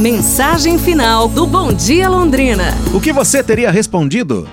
Mensagem final do Bom Dia Londrina. O que você teria respondido?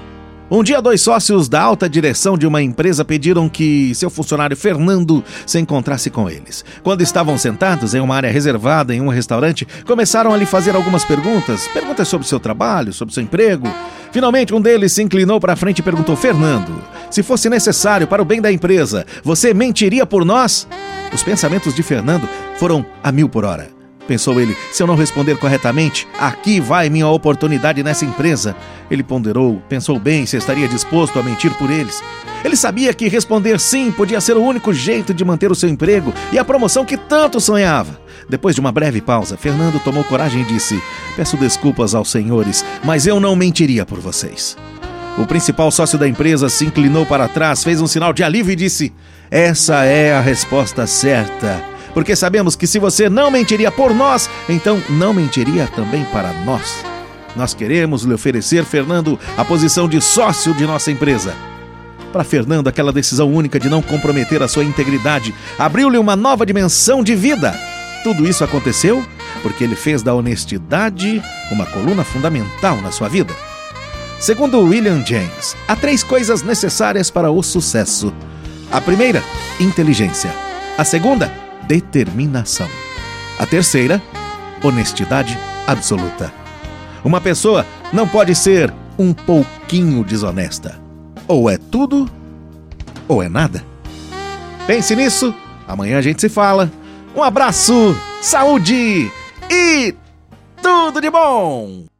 Um dia, dois sócios da alta direção de uma empresa pediram que seu funcionário Fernando se encontrasse com eles. Quando estavam sentados em uma área reservada em um restaurante, começaram a lhe fazer algumas perguntas. Perguntas sobre seu trabalho, sobre seu emprego. Finalmente, um deles se inclinou para a frente e perguntou: Fernando, se fosse necessário para o bem da empresa, você mentiria por nós? Os pensamentos de Fernando foram a mil por hora. Pensou ele, se eu não responder corretamente, aqui vai minha oportunidade nessa empresa. Ele ponderou, pensou bem se estaria disposto a mentir por eles. Ele sabia que responder sim podia ser o único jeito de manter o seu emprego e a promoção que tanto sonhava. Depois de uma breve pausa, Fernando tomou coragem e disse: Peço desculpas aos senhores, mas eu não mentiria por vocês. O principal sócio da empresa se inclinou para trás, fez um sinal de alívio e disse: Essa é a resposta certa porque sabemos que se você não mentiria por nós, então não mentiria também para nós. Nós queremos lhe oferecer, Fernando, a posição de sócio de nossa empresa. Para Fernando, aquela decisão única de não comprometer a sua integridade abriu-lhe uma nova dimensão de vida. Tudo isso aconteceu porque ele fez da honestidade uma coluna fundamental na sua vida. Segundo William James, há três coisas necessárias para o sucesso. A primeira, inteligência. A segunda, determinação. A terceira, honestidade absoluta. Uma pessoa não pode ser um pouquinho desonesta. Ou é tudo, ou é nada. Pense nisso, amanhã a gente se fala. Um abraço, saúde e tudo de bom!